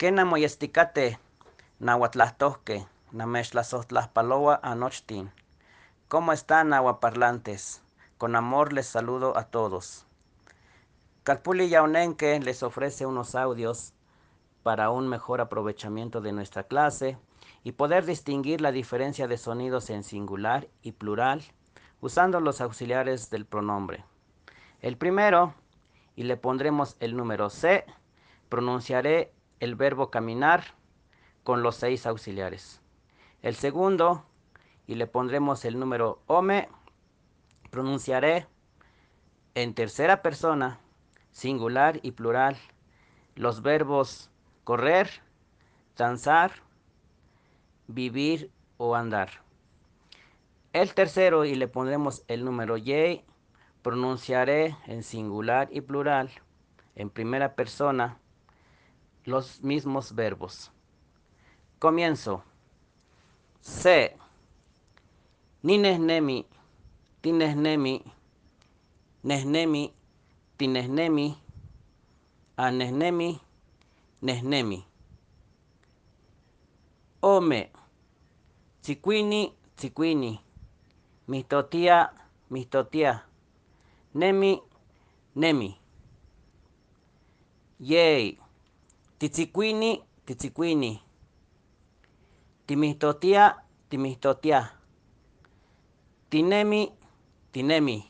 Kena moyesticate nahuatlahtohque, namechtlazotlaspaloa anochtin. ¿Cómo están aguaparlantes? Con amor les saludo a todos. Calpuli Yaunenque les ofrece unos audios para un mejor aprovechamiento de nuestra clase y poder distinguir la diferencia de sonidos en singular y plural usando los auxiliares del pronombre. El primero, y le pondremos el número C, pronunciaré el verbo caminar con los seis auxiliares. El segundo, y le pondremos el número OME, pronunciaré en tercera persona, singular y plural, los verbos correr, danzar, vivir o andar. El tercero, y le pondremos el número Y, pronunciaré en singular y plural, en primera persona, los mismos verbos. Comienzo. Se. Ninesnemi. Tinesnemi. Nesnemi. Tinesnemi. Anesnemi. Nesnemi. Ome. Tzicuini. Tzicuini. Mistotia. Mistotia. Nemi. Nemi. Yay. Titzicuini, titzicuini. Timistotia, timistotia. Tinemi, tinemi.